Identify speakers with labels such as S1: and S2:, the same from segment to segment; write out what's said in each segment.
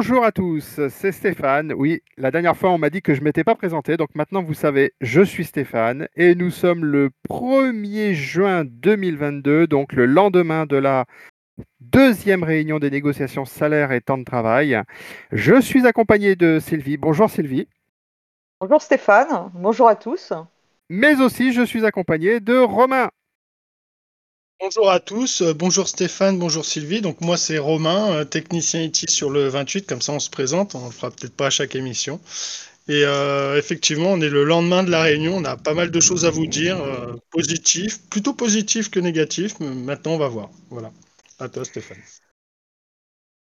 S1: Bonjour à tous, c'est Stéphane. Oui, la dernière fois on m'a dit que je m'étais pas présenté, donc maintenant vous savez, je suis Stéphane et nous sommes le 1er juin 2022, donc le lendemain de la deuxième réunion des négociations salaires et temps de travail. Je suis accompagné de Sylvie. Bonjour Sylvie.
S2: Bonjour Stéphane, bonjour à tous.
S1: Mais aussi je suis accompagné de Romain.
S3: Bonjour à tous, euh, bonjour Stéphane, bonjour Sylvie. Donc moi c'est Romain, euh, technicien IT sur le 28, comme ça on se présente, on le fera peut-être pas à chaque émission. Et euh, effectivement, on est le lendemain de la réunion, on a pas mal de choses à vous dire, positif, plutôt positif que négatif, mais maintenant on va voir. Voilà. À toi Stéphane.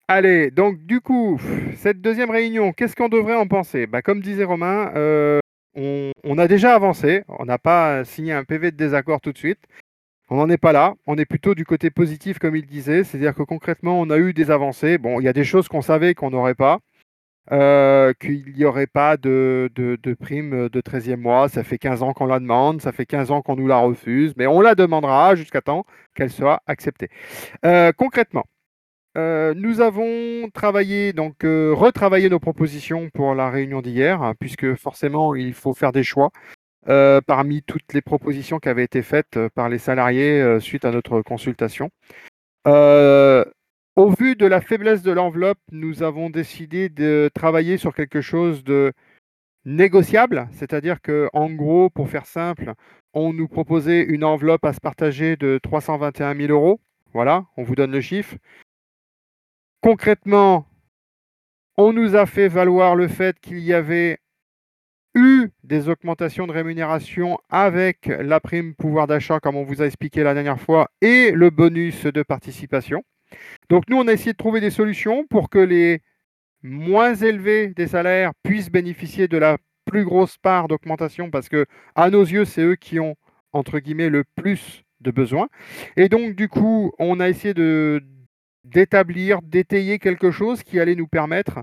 S1: Allez, donc du coup, cette deuxième réunion, qu'est-ce qu'on devrait en penser? Bah, Comme disait Romain, on, a déjà avancé, on n'a pas signé un PV de désaccord tout de suite. On n'en est pas là, on est plutôt du côté positif comme il disait, c'est-à-dire que concrètement on a eu des avancées. Bon, il y a des choses qu'on savait qu'on n'aurait pas, euh, qu'il n'y aurait pas de, prime de 13e mois, ça fait 15 ans qu'on la demande, ça fait 15 ans qu'on nous la refuse, mais on la demandera jusqu'à temps qu'elle soit acceptée. Euh, concrètement, euh, nous avons travaillé, donc retravaillé nos propositions pour la réunion d'hier, hein, puisque forcément il faut faire des choix. Euh, parmi toutes les propositions qui avaient été faites euh, par les salariés euh, suite à notre consultation. au vu de la faiblesse de l'enveloppe, nous avons décidé de travailler sur quelque chose de négociable, c'est-à-dire que, en gros, pour faire simple, on nous proposait une enveloppe à se partager de 321 000 euros. Voilà, on vous donne le chiffre. Concrètement, on nous a fait valoir le fait qu'il y avait eu des augmentations de rémunération avec la prime pouvoir d'achat, comme on vous a expliqué la dernière fois, et le bonus de participation. Donc nous, on a essayé de trouver des solutions pour que les moins élevés des salaires puissent bénéficier de la plus grosse part d'augmentation, parce que à nos yeux, c'est eux qui ont, entre guillemets, le plus de besoins. Et donc, du coup, on a essayé de d'établir, d'étayer quelque chose qui allait nous permettre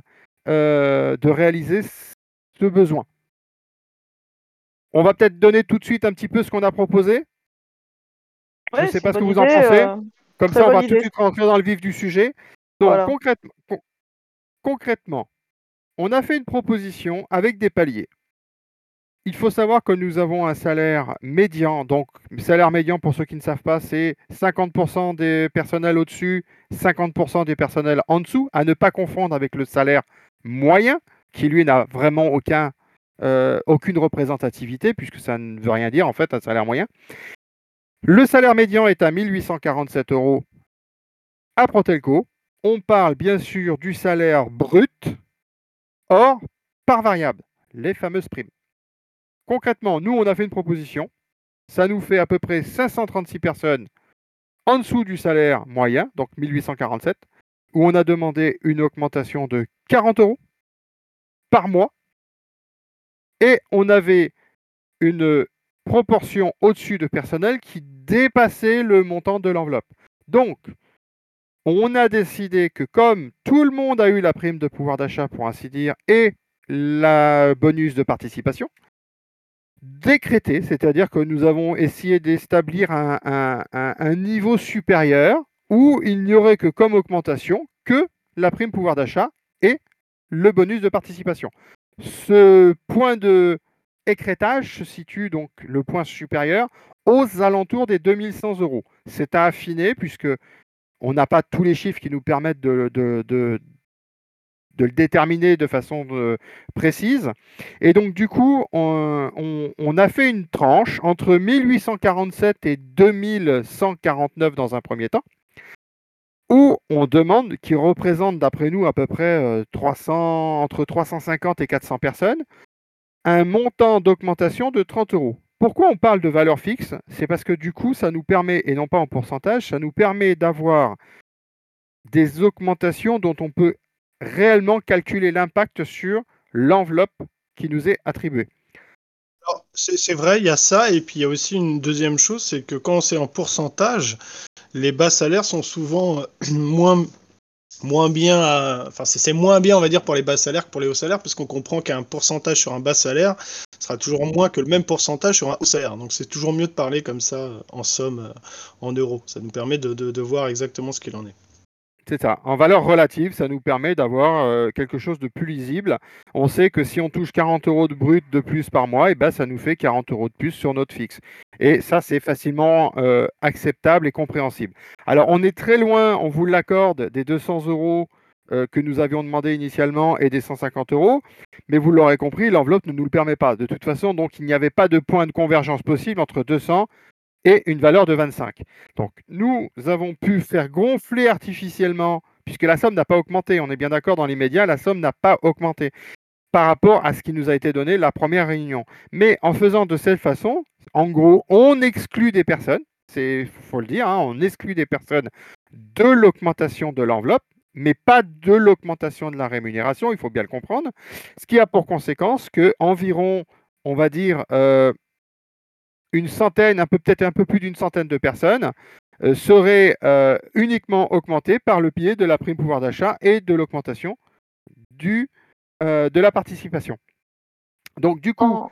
S1: euh, de réaliser ce besoin. On va peut-être donner tout de suite un petit peu ce qu'on a proposé. Je ne sais pas ce que vous en pensez. Euh, Comme ça, on va tout de suite rentrer dans le vif du sujet. Donc, concrètement, on a fait une proposition avec des paliers. Il faut savoir que nous avons un salaire médian. Donc, salaire médian, pour ceux qui ne savent pas, c'est 50% des personnels au-dessus, 50% des personnels en dessous, à ne pas confondre avec le salaire moyen, qui lui n'a vraiment aucun euh, aucune représentativité, puisque ça ne veut rien dire en fait, un salaire moyen. Le salaire médian est à 1847 euros à Protelco. On parle bien sûr du salaire brut, or par variable, les fameuses primes. Concrètement, nous, on a fait une proposition. Ça nous fait à peu près 536 personnes en dessous du salaire moyen, donc 1847, où on a demandé une augmentation de 40 euros par mois et on avait une proportion au-dessus de personnel qui dépassait le montant de l'enveloppe. Donc, on a décidé que comme tout le monde a eu la prime de pouvoir d'achat, pour ainsi dire, et la bonus de participation, décrété, c'est-à-dire que nous avons essayé d'établir un, un, niveau supérieur où il n'y aurait que comme augmentation que la prime pouvoir d'achat et le bonus de participation. Ce point de écrétage se situe donc le point supérieur aux alentours des 2100 euros. C'est à affiner puisque on n'a pas tous les chiffres qui nous permettent de, de, le déterminer de façon euh, précise. Et donc du coup, on, on, a fait une tranche entre 1847 et 2149 dans un premier temps où on demande, qui représente d'après nous à peu près 300, euh, entre 350 et 400 personnes, un montant d'augmentation de 30 euros. Pourquoi on parle de valeur fixe? C'est parce que du coup, ça nous permet, et non pas en pourcentage, ça nous permet d'avoir des augmentations dont on peut réellement calculer l'impact sur l'enveloppe qui nous est attribuée.
S3: C'est vrai, il y a ça, et puis il y a aussi une deuxième chose, c'est que quand c'est en pourcentage, les bas salaires sont souvent euh, moins, moins bien, enfin c'est moins bien on va dire pour les bas salaires que pour les hauts salaires, parce qu'on comprend qu'un pourcentage sur un bas salaire sera toujours moins que le même pourcentage sur un haut salaire. Donc c'est toujours mieux de parler comme ça en somme, euh, en euros. Ça nous permet de, voir exactement ce qu'il en est.
S1: C'est ça. En valeur relative, ça nous permet d'avoir euh, quelque chose de plus lisible. On sait que si on touche 40 euros de brut de plus par mois, et eh ben, ça nous fait 40 euros de plus sur notre fixe. Et ça, c'est facilement euh, acceptable et compréhensible. Alors, on est très loin, on vous l'accorde, des 200 euros euh, que nous avions demandé initialement et des 150 euros. Mais vous l'aurez compris, l'enveloppe ne nous le permet pas. De toute façon, donc, il n'y avait pas de point de convergence possible entre 200 et une valeur de 25. Donc nous avons pu faire gonfler artificiellement, puisque la somme n'a pas augmenté, on est bien d'accord dans les médias, la somme n'a pas augmenté par rapport à ce qui nous a été donné la première réunion. Mais en faisant de cette façon, en gros, on exclut des personnes, c'est faut le dire, hein, on exclut des personnes de l'augmentation de l'enveloppe, mais pas de l'augmentation de la rémunération, il faut bien le comprendre. Ce qui a pour conséquence que environ, on va dire, euh, une centaine, un peu peut-être un peu plus d'une centaine de personnes euh, seraient euh, uniquement augmentées par le biais de la prime pouvoir d'achat et de l'augmentation euh, de la participation. Donc du coup,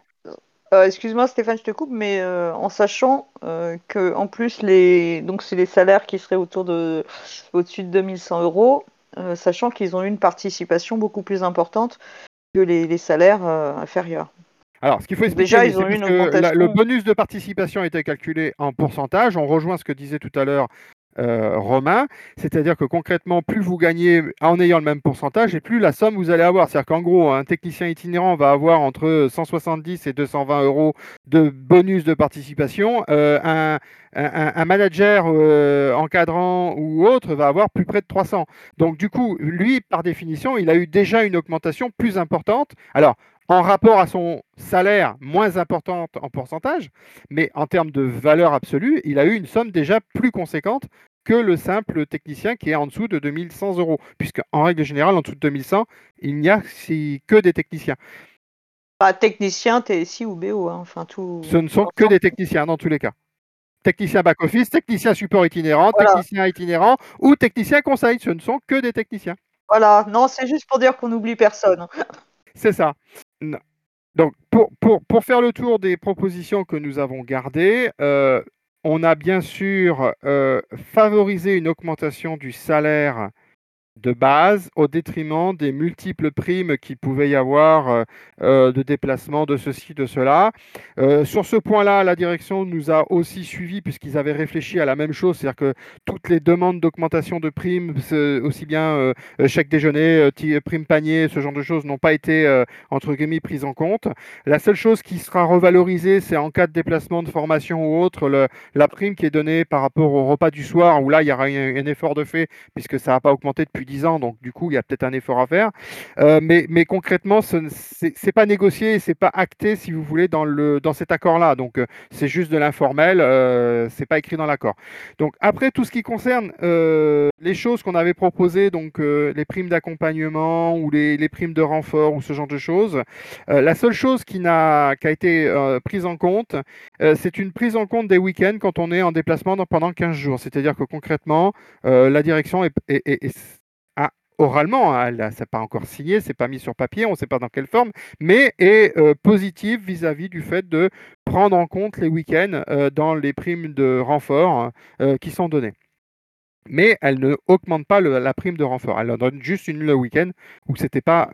S2: excuse-moi Stéphane, je te coupe, mais en sachant que en plus les donc c'est les salaires qui seraient autour de au-dessus de 2100 euros, sachant qu'ils ont une participation beaucoup plus importante que les salaires inférieurs.
S1: Alors, ce qu'il faut expliquer, c'est que le bonus de participation a été calculé en pourcentage. On rejoint ce que disait tout à l'heure euh, Romain, c'est-à-dire que concrètement, plus vous gagnez en ayant le même pourcentage, et plus la somme vous allez avoir. C'est-à-dire qu'en gros, un technicien itinérant va avoir entre 170 et 220 euros de bonus de participation. Euh, un, manager euh, encadrant ou autre va avoir plus près de 300. Donc du coup, lui, par définition, il a eu déjà une augmentation plus importante. Alors, en rapport à son salaire moins importante en pourcentage, mais en termes de valeur absolue, il a eu une somme déjà plus conséquente que le simple technicien qui est en dessous de 2100 euros, puisque en règle générale, en dessous de 2100, il n'y a que des techniciens.
S2: Pas technicien, TSI ou BO, hein, enfin tout.
S1: Ce ne sont que des techniciens dans tous les cas. Technicien back-office, technicien support itinérant, technicien itinérant ou technicien conseil, ce ne sont que des techniciens.
S2: Voilà, non, c'est juste pour dire qu'on n'oublie personne.
S1: C'est ça. Donc, pour, faire le tour des propositions que nous avons gardées, euh, on a bien sûr euh, favorisé une augmentation du salaire de base au détriment des multiples primes qu'il pouvait y avoir euh, euh, de déplacement de ceci, de cela. Euh, sur ce point-là, la direction nous a aussi suivis puisqu'ils avaient réfléchi à la même chose, c'est-à-dire que toutes les demandes d'augmentation de primes, aussi bien chèque déjeuner, prime panier, ce genre de choses, n'ont pas été entre guillemets prises en compte. La seule chose qui sera revalorisée, c'est en cas de déplacement de formation ou autre, la prime qui est donnée par rapport au repas du soir, où là, il y aura un effort de fait puisque ça n'a pas augmenté depuis 10 ans, donc du coup, il y a peut-être un effort à faire. Euh, mais, mais concrètement, ce n'est pas négocié, c'est pas acté, si vous voulez, dans, le, dans cet accord-là. Donc, euh, c'est juste de l'informel, euh, c'est pas écrit dans l'accord. Donc, après, tout ce qui concerne les choses qu'on avait proposées, donc les primes d'accompagnement ou les, les, primes de renfort ou ce genre de choses, la seule chose qui, n'a, qui a été prise en compte, c'est une prise en compte des week-ends quand on est en déplacement pendant 15 jours. C'est-à-dire que concrètement, la direction est oralement, hein, elle ça pas encore signé, c'est pas mis sur papier, on ne sait pas dans quelle forme, mais est euh, positive vis-à-vis du fait de prendre en compte les week-ends euh, dans les primes de renfort euh, qui sont données. Mais elle ne augmente pas la prime de renfort. Elle en donne juste une le week-end où ce n'était pas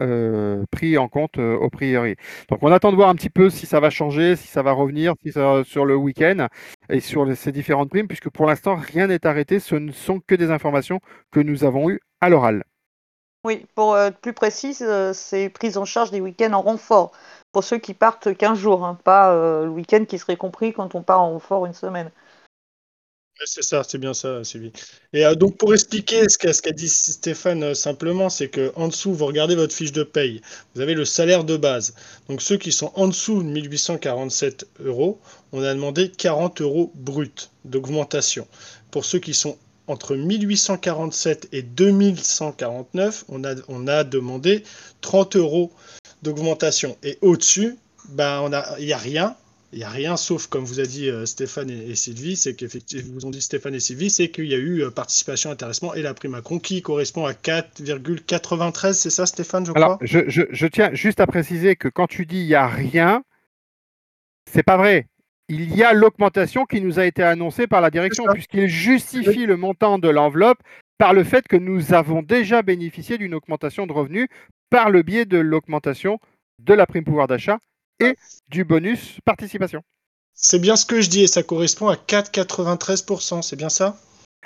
S1: pris en compte au priori. Donc on attend de voir un petit peu si ça va changer, si ça va revenir si ça, sur le week-end et sur ces différentes primes, puisque pour l'instant rien n'est arrêté. Ce ne sont que des informations que nous avons eues à l'oral.
S2: Oui, pour être plus précise, euh, c'est prise en charge des week-ends en renfort. Pour ceux qui partent 15 jours, hein, pas euh, le week-end qui serait compris quand on part en renfort une semaine.
S3: c'est ça, c'est bien ça, Sylvie. Et euh, donc pour expliquer ce qu'a dit Stéphane simplement, c'est que en dessous, vous regardez votre fiche de paye, vous avez le salaire de base. Donc ceux qui sont en dessous de 1847 euros, on a demandé 40 euros brut d'augmentation. Pour ceux qui sont entre 1847 et 2149, on a, on a demandé 30 euros d'augmentation. Et au-dessus, ben, il n'y a rien. Il n'y a rien, sauf, comme vous a dit euh, Stéphane et, Sylvie, c'est qu'effectivement, vous ont dit Stéphane et Sylvie, c'est qu'il y a eu euh, participation, intéressement et la prime Macron qui correspond à 4,93, c'est ça Stéphane, je crois?
S1: Alors, je, je, je, tiens juste à préciser que quand tu dis il n'y a rien, c'est pas vrai il y a l'augmentation qui nous a été annoncée par la direction, puisqu'il justifie le montant de l'enveloppe par le fait que nous avons déjà bénéficié d'une augmentation de revenus par le biais de l'augmentation de la prime pouvoir d'achat et du bonus participation.
S3: C'est bien ce que je dis et ça correspond à 4,93%, c'est bien ça?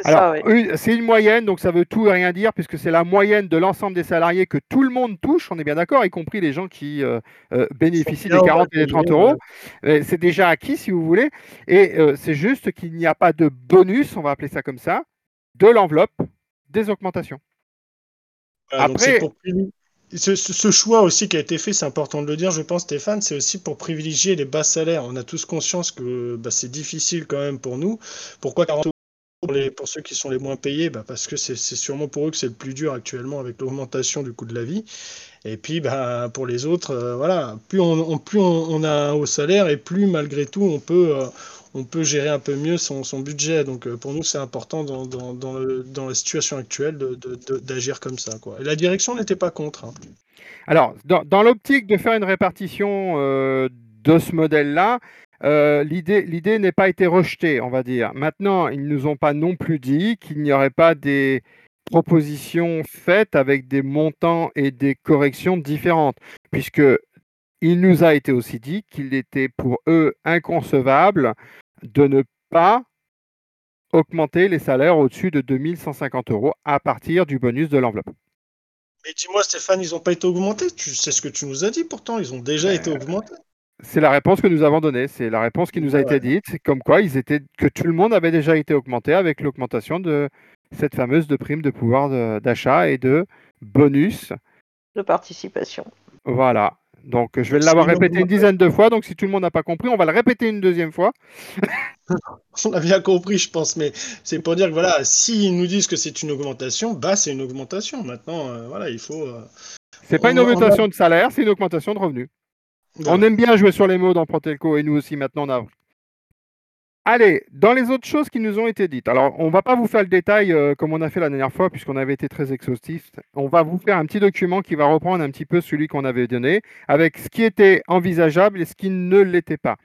S1: Alors, c'est une moyenne, donc ça veut tout et rien dire, puisque c'est la moyenne de l'ensemble des salariés que tout le monde touche, on est bien d'accord, y compris les gens qui euh, euh, bénéficient des 40 et des 30 euros. C'est déjà acquis, si vous voulez. Et euh, c'est juste qu'il n'y a pas de bonus, on va appeler ça comme ça, de l'enveloppe des augmentations.
S3: Après, ce, choix aussi qui a été fait, c'est important de le dire, je pense, Stéphane, c'est aussi pour privilégier les bas salaires. On a tous conscience que bah, c'est difficile quand même pour nous. Pourquoi 40 pour, les, pour ceux qui sont les moins payés bah, Parce que c'est sûrement pour eux que c'est le plus dur actuellement avec l'augmentation du coût de la vie. Et puis bah, pour les autres, euh, voilà, plus, on, plus on, a un haut salaire et plus malgré tout on peut, euh, on peut gérer un peu mieux son, budget. Donc euh, pour nous, c'est important dans, dans, dans, la situation actuelle d'agir comme ça. Et la direction n'était pas contre. Hein.
S1: Alors, dans, l'optique de faire une répartition de ce modèle-là, euh, l'idée n'est pas été rejetée, on va dire. Maintenant, ils ne nous ont pas non plus dit qu'il n'y aurait pas des propositions faites avec des montants et des corrections différentes, puisque il nous a été aussi dit qu'il était pour eux inconcevable de ne pas augmenter les salaires au-dessus de 2150 euros à partir du bonus de l'enveloppe.
S3: Mais dis-moi Stéphane, ils n'ont pas été augmentés? Tu sais ce que tu nous as dit pourtant, ils ont déjà ben, été augmentés.
S1: C'est la réponse que nous avons donnée. C'est la réponse qui nous a été dite, comme quoi ils étaient, que tout le monde avait déjà été augmenté avec l'augmentation de cette fameuse de prime de pouvoir d'achat et de bonus.
S2: De participation.
S1: Voilà. Donc je vais l'avoir répété une dizaine de fois. Donc si tout le monde n'a pas compris, on va le répéter une deuxième fois.
S3: on a bien compris, je pense, mais c'est pour dire que voilà, s'ils nous disent que c'est une augmentation, bah c'est une augmentation. Maintenant, euh, voilà, il faut. Euh,
S1: c'est pas une augmentation de salaire, c'est une augmentation de revenus. On aime bien jouer sur les mots dans Protelco et nous aussi maintenant on a. Allez, dans les autres choses qui nous ont été dites. Alors, on ne va pas vous faire le détail euh, comme on a fait la dernière fois, puisqu'on avait été très exhaustif. On va vous faire un petit document qui va reprendre un petit peu celui qu'on avait donné, avec ce qui était envisageable et ce qui ne l'était pas.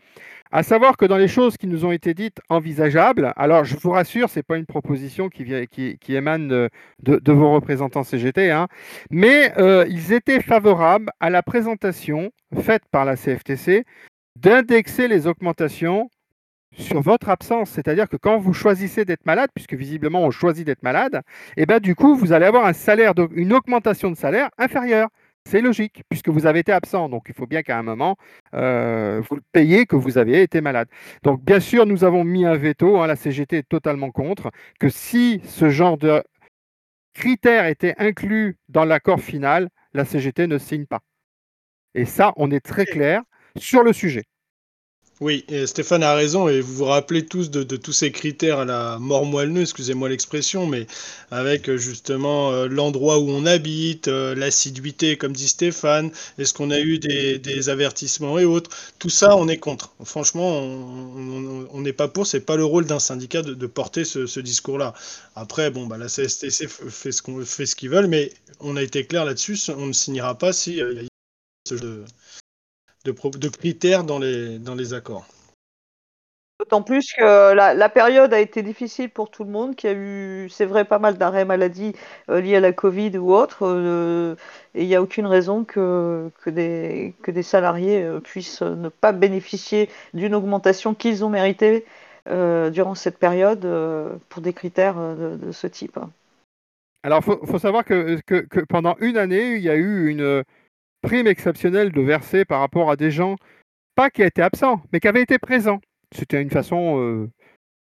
S1: À savoir que dans les choses qui nous ont été dites envisageables, alors je vous rassure, ce n'est pas une proposition qui, qui, émane de, vos représentants CGT, hein, mais euh, ils étaient favorables à la présentation faite par la CFTC d'indexer les augmentations sur votre absence. C'est-à-dire que quand vous choisissez d'être malade, puisque visiblement on choisit d'être malade, et eh ben du coup vous allez avoir une augmentation de salaire inférieure. C'est logique, puisque vous avez été absent. Donc, il faut bien qu'à un moment, euh, vous le payez que vous avez été malade. Donc, bien sûr, nous avons mis un veto. Hein, la CGT est totalement contre. Que si ce genre de critères était inclus dans l'accord final, la CGT ne signe pas. Et ça, on est très clair sur le sujet.
S3: Oui, Stéphane a raison, et vous vous rappelez tous de, tous ces critères à la mort moelleux, excusez-moi l'expression, mais avec euh, justement euh, l'endroit où on habite, euh, l'assiduité, comme dit Stéphane, est-ce qu'on a eu des, avertissements et autres, tout ça, on est contre. Franchement, on n'est pas pour, c'est pas le rôle d'un syndicat de, porter ce, discours-là. Après, bon, bah, la CSTC fait ce qu'on fait qu'ils veulent, mais on a été clair là-dessus, on ne signera pas si y a ce jeu de, critères dans les, dans les accords.
S2: D'autant plus que la, période a été difficile pour tout le monde, qu'il y a eu, c'est vrai, pas mal d'arrêts maladie euh, liés à la Covid ou autre, euh, et il n'y a aucune raison que, que, des, que des salariés euh, puissent ne pas bénéficier d'une augmentation qu'ils ont méritée durant cette période pour des critères de, ce type.
S1: Alors, il faut, savoir que, que, que, pendant une année, il y a eu une, prime exceptionnelle de verser par rapport à des gens, pas qui étaient absents, mais qui avaient été présents. C'était une façon euh,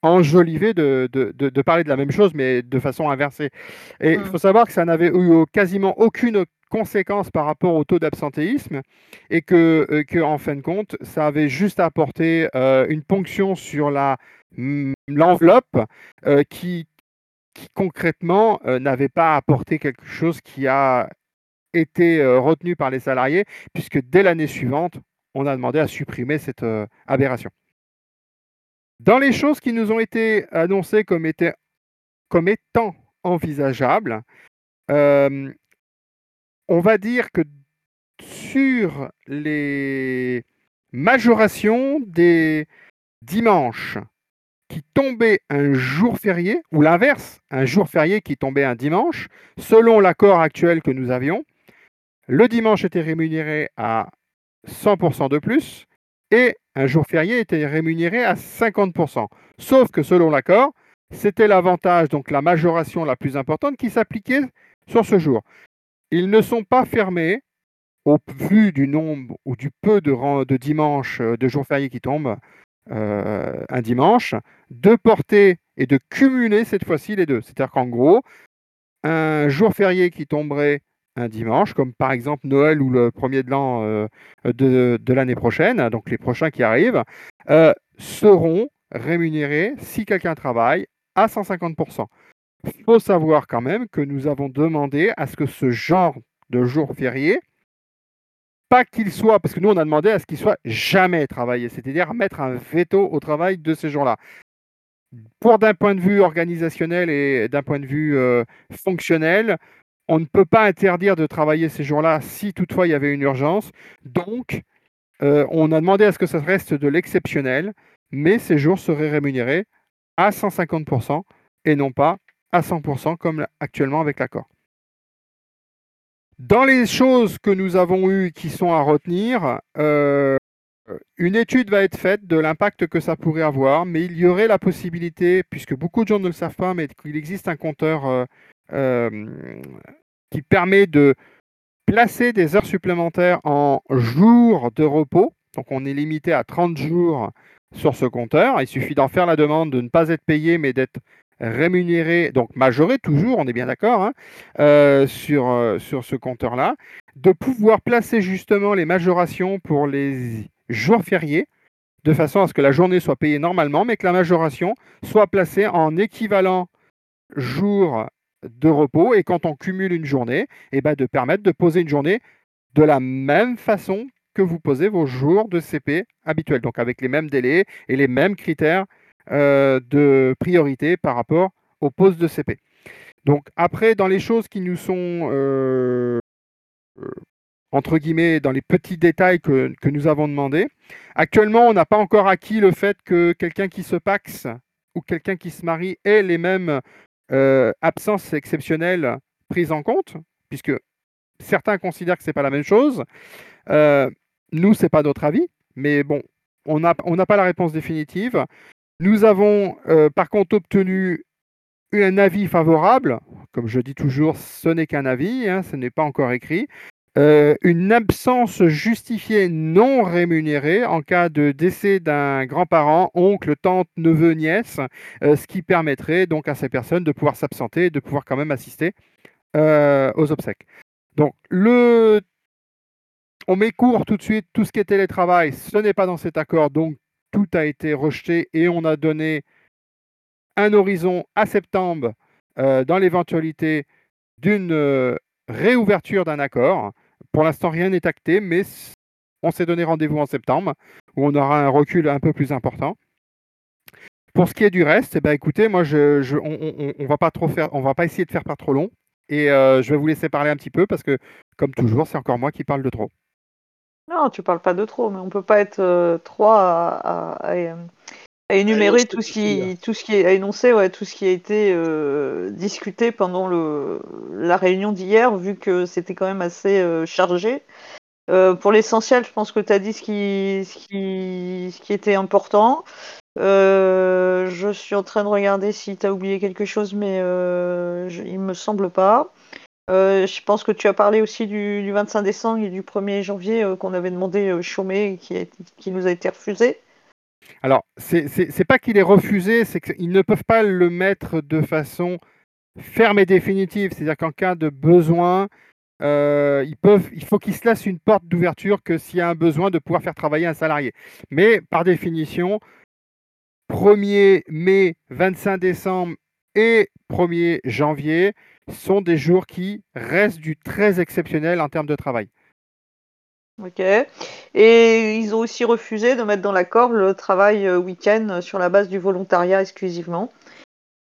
S1: enjolivée de, de, parler de la même chose, mais de façon inversée. Et il mmh. faut savoir que ça n'avait eu quasiment aucune conséquence par rapport au taux d'absentéisme et que, euh, que, en fin de compte, ça avait juste apporté euh, une ponction sur la, mm, l'enveloppe qui, qui concrètement n'avait pas apporté quelque chose qui a été retenu par les salariés, puisque dès l'année suivante, on a demandé à supprimer cette aberration. Dans les choses qui nous ont été annoncées comme, étant envisageables, on va dire que sur les majorations des dimanches qui tombait un jour férié, ou l'inverse, un jour férié qui tombait un dimanche, selon l'accord actuel que nous avions, le dimanche était rémunéré à 100% de plus et un jour férié était rémunéré à 50%. Sauf que selon l'accord, c'était l'avantage, donc la majoration la plus importante qui s'appliquait sur ce jour. Ils ne sont pas fermés, au vu du nombre ou du peu de, de dimanches, euh, de jours fériés qui tombent euh, un dimanche, de porter et de cumuler cette fois-ci les deux. C'est-à-dire qu'en gros, un jour férié qui tomberait un dimanche, comme par exemple Noël ou le premier de l'an euh, de, l'année prochaine, donc les prochains qui arrivent, seront rémunérés, si quelqu'un travaille, à 150%. Il faut savoir quand même que nous avons demandé à ce que ce genre de jour férié, pas qu'il soit, parce que nous on a demandé à ce qu'il soit jamais travaillé, c'est-à-dire mettre un veto au travail de ces jours-là. Pour d'un point de vue organisationnel et d'un point de vue euh, fonctionnel, on ne peut pas interdire de travailler ces jours-là si toutefois il y avait une urgence. Donc, euh, on a demandé à ce que ça reste de l'exceptionnel, mais ces jours seraient rémunérés à 150% et non pas à 100% comme actuellement avec l'accord. Dans les choses que nous avons eues qui sont à retenir, euh, une étude va être faite de l'impact que ça pourrait avoir, mais il y aurait la possibilité, puisque beaucoup de gens ne le savent pas, mais qu'il existe un compteur euh, qui permet de placer des heures supplémentaires en jours de repos. Donc on est limité à 30 jours sur ce compteur. Il suffit d'en faire la demande, de ne pas être payé, mais d'être rémunéré, donc majoré toujours, on est bien d'accord, hein, euh, sur, euh, sur ce compteur-là, de pouvoir placer justement les majorations pour les jours fériés, de façon à ce que la journée soit payée normalement, mais que la majoration soit placée en équivalent jour de repos, et quand on cumule une journée, et eh ben de permettre de poser une journée de la même façon que vous posez vos jours de CP habituels, donc avec les mêmes délais et les mêmes critères euh, de priorité par rapport aux postes de CP. Donc après, dans les choses qui nous sont, euh, entre guillemets, dans les petits détails que, nous avons demandé, actuellement, on n'a pas encore acquis le fait que quelqu'un qui se paxe ou quelqu'un qui se marie ait les mêmes absences exceptionnelles prises en compte, puisque certains considèrent que ce n'est pas la même chose. nous, ce n'est pas notre avis, mais bon, on n'a pas la réponse définitive. Nous avons euh, par contre obtenu un avis favorable. Comme je dis toujours, ce n'est qu'un avis, hein, ce n'est pas encore écrit. Euh, une absence justifiée non rémunérée en cas de décès d'un grand-parent, oncle, tante, neveu, nièce, euh, ce qui permettrait donc à ces personnes de pouvoir s'absenter et de pouvoir quand même assister aux obsèques. Donc, le... on met court tout de suite, tout ce qui est télétravail, ce n'est pas dans cet accord, donc tout a été rejeté et on a donné un horizon à septembre euh, dans l'éventualité d'une euh, réouverture d'un accord. Pour l'instant, rien n'est acté, mais on s'est donné rendez-vous en septembre où on aura un recul un peu plus important. Pour ce qui est du reste, eh ben, écoutez, moi, je, on, on, va pas on va pas essayer de faire pas trop long, et euh, je vais vous laisser parler un petit peu parce que, comme toujours, c'est encore moi qui parle de trop.
S2: Non, tu parles pas de trop, mais on peut pas être euh, trois à, énumérer tout ce qui, tout ce qui est à énoncer, ouais, tout ce qui a été euh, discuté pendant le, la réunion d'hier, vu que c'était quand même assez euh, chargé. pour l'essentiel, je pense que tu as dit ce qui, ce qui, ce qui était important. je suis en train de regarder si tu as oublié quelque chose, mais je, il me semble pas. Euh, je pense que tu as parlé aussi du, 25 décembre et du 1er janvier euh, qu'on avait demandé euh, chômer et qui, qui, nous a été refusé.
S1: Alors, c'est pas qu'il est refusé, c'est qu'ils ne peuvent pas le mettre de façon ferme et définitive. C'est-à-dire qu'en cas de besoin, peuvent, il faut qu'ils se laissent une porte d'ouverture que s'il y a un besoin de pouvoir faire travailler un salarié. Mais par définition, 1er mai, 25 décembre et 1er janvier, sont des jours qui restent du très exceptionnel en termes de travail.
S2: Ok. Et ils ont aussi refusé de mettre dans l'accord le travail euh, week-end sur la base du volontariat exclusivement.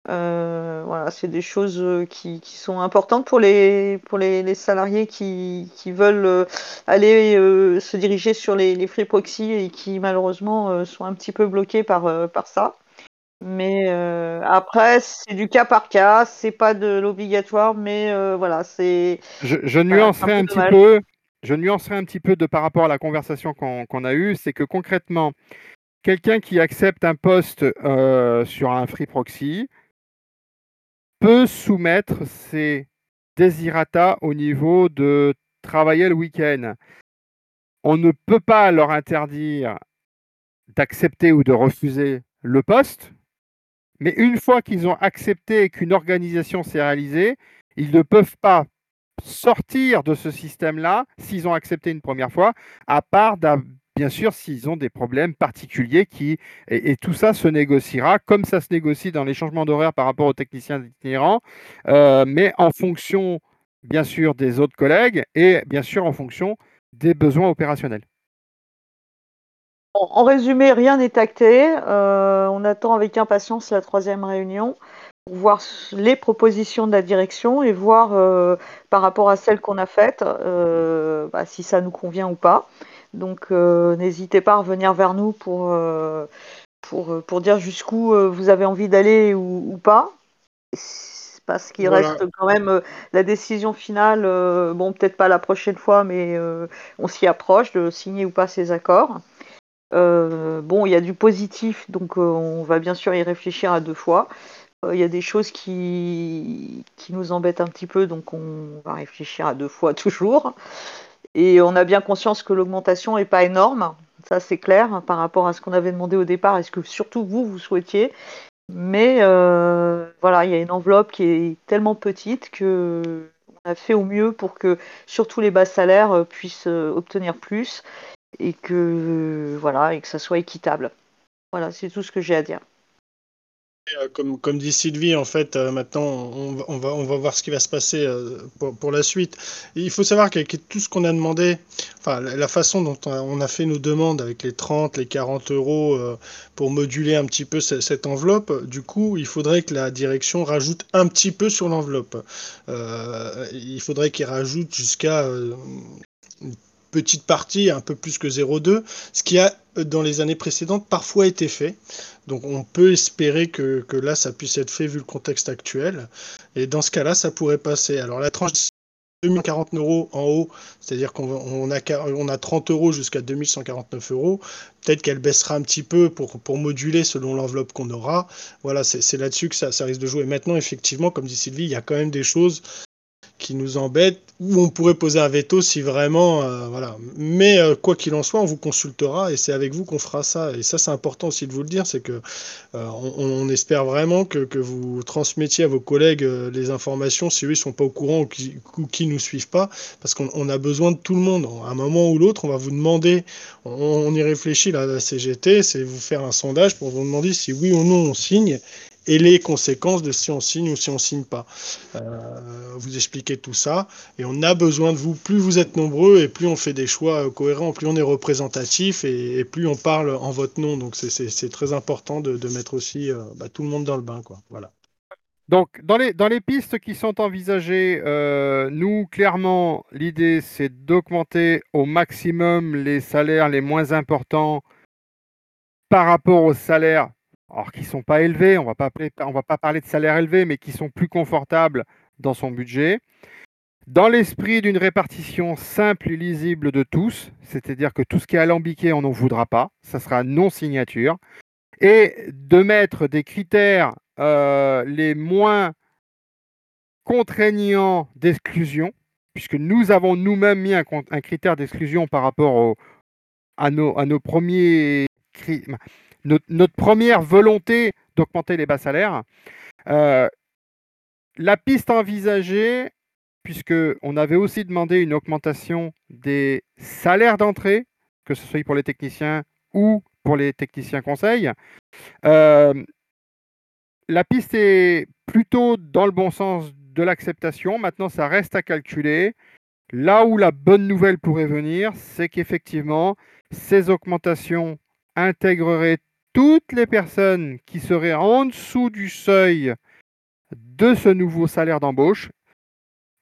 S2: Euh, voilà, c'est des choses euh, qui, sont importantes pour les, pour les, salariés qui, veulent aller se diriger sur les, les free proxy et qui malheureusement sont un petit peu bloqués par, par ça. Mais euh, après, c'est du cas par cas, c'est pas de l'obligatoire, mais euh, voilà, c'est.
S1: Je, je nuancerai un, petit peu. Je nuancerai un petit peu de par rapport à la conversation qu'on a eue, c'est que concrètement, quelqu'un qui accepte un poste euh, sur un free proxy peut soumettre ses désirata au niveau de travailler le week-end. On ne peut pas leur interdire d'accepter ou de refuser le poste, mais une fois qu'ils ont accepté qu'une organisation s'est réalisée, ils ne peuvent pas sortir de ce système-là s'ils ont accepté une première fois, à part bien sûr s'ils ont des problèmes particuliers qui et, tout ça se négociera comme ça se négocie dans les changements d'horaire par rapport aux techniciens itinérants, euh, mais en fonction bien sûr des autres collègues et bien sûr en fonction des besoins opérationnels.
S2: En résumé, rien n'est acté. Euh, on attend avec impatience la troisième réunion pour voir les propositions de la direction et voir euh, par rapport à celles qu'on a faites euh, bah, si ça nous convient ou pas. Donc n'hésitez pas à revenir vers nous pour, pour, pour dire jusqu'où vous avez envie d'aller ou, pas. Parce qu'il reste quand même la décision finale, bon peut-être pas la prochaine fois, mais on s'y approche de signer ou pas ces accords. Euh, bon, il y a du positif, donc euh, on va bien sûr y réfléchir à deux fois. Euh, il y a des choses qui, nous embêtent un petit peu, donc on va réfléchir à deux fois toujours. Et on a bien conscience que l'augmentation n'est pas énorme, ça c'est clair, par rapport à ce qu'on avait demandé au départ et ce que surtout vous, vous souhaitiez. Mais voilà, il y a une enveloppe qui est tellement petite que on a fait au mieux pour que surtout les bas salaires puissent obtenir plus et que voilà et que ça soit équitable. Voilà, c'est tout ce que j'ai à dire.
S3: Euh, comme, comme, dit Sylvie, en fait, euh, maintenant, on, on, va, on va voir ce qui va se passer euh, pour, la suite. il faut savoir que tout ce qu'on a demandé, enfin, la, façon dont on a fait nos demandes avec les 30, les 40 euros pour moduler un petit peu cette, enveloppe, du coup, il faudrait que la direction rajoute un petit peu sur l'enveloppe. il faudrait qu'il rajoute jusqu'à petite partie, un peu plus que 0,2, ce qui a dans les années précédentes parfois été fait. Donc on peut espérer que, là ça puisse être fait vu le contexte actuel. Et dans ce cas-là, ça pourrait passer. Alors la tranche 2040 euros en haut, c'est-à-dire qu'on a, on a 30 euros jusqu'à 2149 euros. Peut-être qu'elle baissera un petit peu pour, pour moduler selon l'enveloppe qu'on aura. Voilà, c'est là-dessus que ça, ça risque de jouer. Maintenant, effectivement, comme dit Sylvie, il y a quand même des choses qui nous embête, ou on pourrait poser un veto si vraiment, euh, voilà. Mais euh, quoi qu'il en soit, on vous consultera et c'est avec vous qu'on fera ça. Et ça, c'est important aussi de vous le dire, c'est que euh, on, espère vraiment que, que, vous transmettiez à vos collègues les informations si eux ne sont pas au courant ou qui, qui nous suivent pas, parce qu'on a besoin de tout le monde. À un moment ou l'autre, on va vous demander, on, y réfléchit là, la CGT, c'est vous faire un sondage pour vous demander si oui ou non on signe et les conséquences de si on signe ou si on signe pas. Euh, vous expliquez tout ça et on a besoin de vous. Plus vous êtes nombreux et plus on fait des choix cohérents, plus on est représentatif et, plus on parle en votre nom. Donc c'est très important de, mettre aussi euh, bah, tout le monde dans le bain. Quoi. Voilà.
S1: Donc, dans les, dans les pistes qui sont envisagées, euh, nous, clairement, l'idée, c'est d'augmenter au maximum les salaires les moins importants par rapport aux salaires alors qui sont pas élevés, on ne va pas parler de salaires élevés, mais qui sont plus confortables dans son budget. Dans l'esprit d'une répartition simple et lisible de tous, c'est-à-dire que tout ce qui est alambiqué, on n'en voudra pas, ça sera non-signature, et de mettre des critères euh, les moins contraignants d'exclusion, puisque nous avons nous-mêmes mis un, critère d'exclusion par rapport à, nos, à nos premiers notre, première volonté d'augmenter les bas salaires. Euh, la piste envisagée, puisqu'on avait aussi demandé une augmentation des salaires d'entrée, que ce soit pour les techniciens ou pour les techniciens conseils, euh, la piste est plutôt dans le bon sens de l'acceptation. Maintenant, ça reste à calculer. Là où la bonne nouvelle pourrait venir, c'est qu'effectivement, ces augmentations intégreraient toutes les personnes qui seraient en dessous du seuil de ce nouveau salaire d'embauche.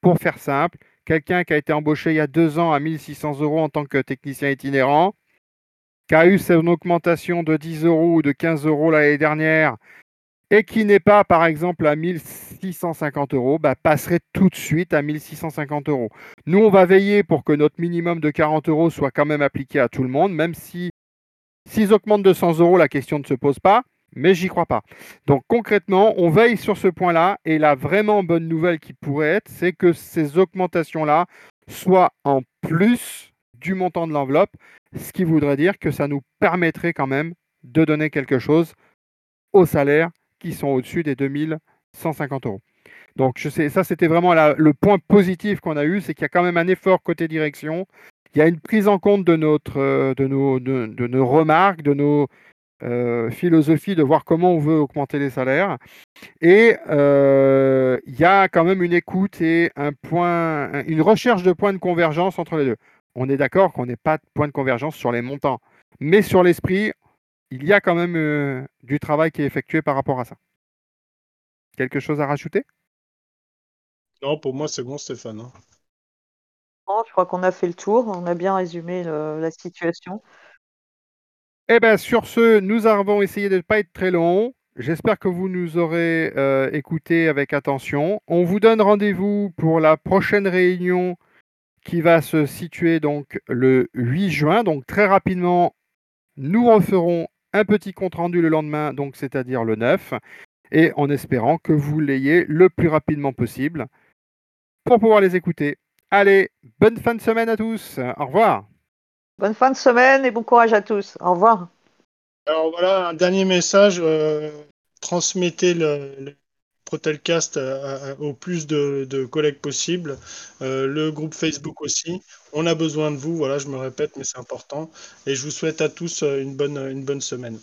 S1: Pour faire simple, quelqu'un qui a été embauché il y a deux ans à 1600 euros en tant que technicien itinérant, qui a eu son augmentation de 10 euros ou de 15 euros l'année dernière, et qui n'est pas, par exemple, à 1650 euros, bah, passerait tout de suite à 1650 euros. Nous, on va veiller pour que notre minimum de 40 euros soit quand même appliqué à tout le monde, même si s'ils augmentent de 100 euros, la question ne se pose pas, mais j'y crois pas. Donc concrètement, on veille sur ce point-là, et la vraiment bonne nouvelle qui pourrait être, c'est que ces augmentations-là soient en plus du montant de l'enveloppe, ce qui voudrait dire que ça nous permettrait quand même de donner quelque chose aux salaires qui sont au-dessus des 2150 euros. Donc je sais, ça c'était vraiment le point positif qu'on a eu, c'est qu'il y a quand même un effort côté direction. Il y a une prise en compte de, euh, nos, remarques, de nos euh, philosophies, de voir comment on veut augmenter les salaires. Et euh, il y a quand même une écoute et un point, une recherche de points de convergence entre les deux. On est d'accord qu'on n'est pas de point de convergence sur les montants, mais sur l'esprit, il y a quand même du travail qui est effectué par rapport à ça. Quelque chose à rajouter?
S3: Non, pour moi c'est bon Stéphane.
S2: Je crois qu'on a fait le tour, on a bien résumé la situation.
S1: Eh bien, sur ce, nous avons essayé de ne pas être très long. J'espère que vous nous aurez euh, écoutés avec attention. On vous donne rendez-vous pour la prochaine réunion qui va se situer donc le 8 juin. Donc très rapidement, nous referons un petit compte rendu le lendemain, donc c'est-à-dire le 9, et en espérant que vous l'ayez le plus rapidement possible pour pouvoir les écouter. Allez, bonne fin de semaine à tous. Au revoir.
S2: Bonne fin de semaine et bon courage à tous. Au revoir.
S3: Alors voilà, un dernier message. Euh, transmettez le, Protelcast au plus de, collègues possible. Euh, le groupe Facebook aussi. On a besoin de vous, voilà, je me répète, mais c'est important. Et je vous souhaite à tous euh, une bonne, une bonne semaine.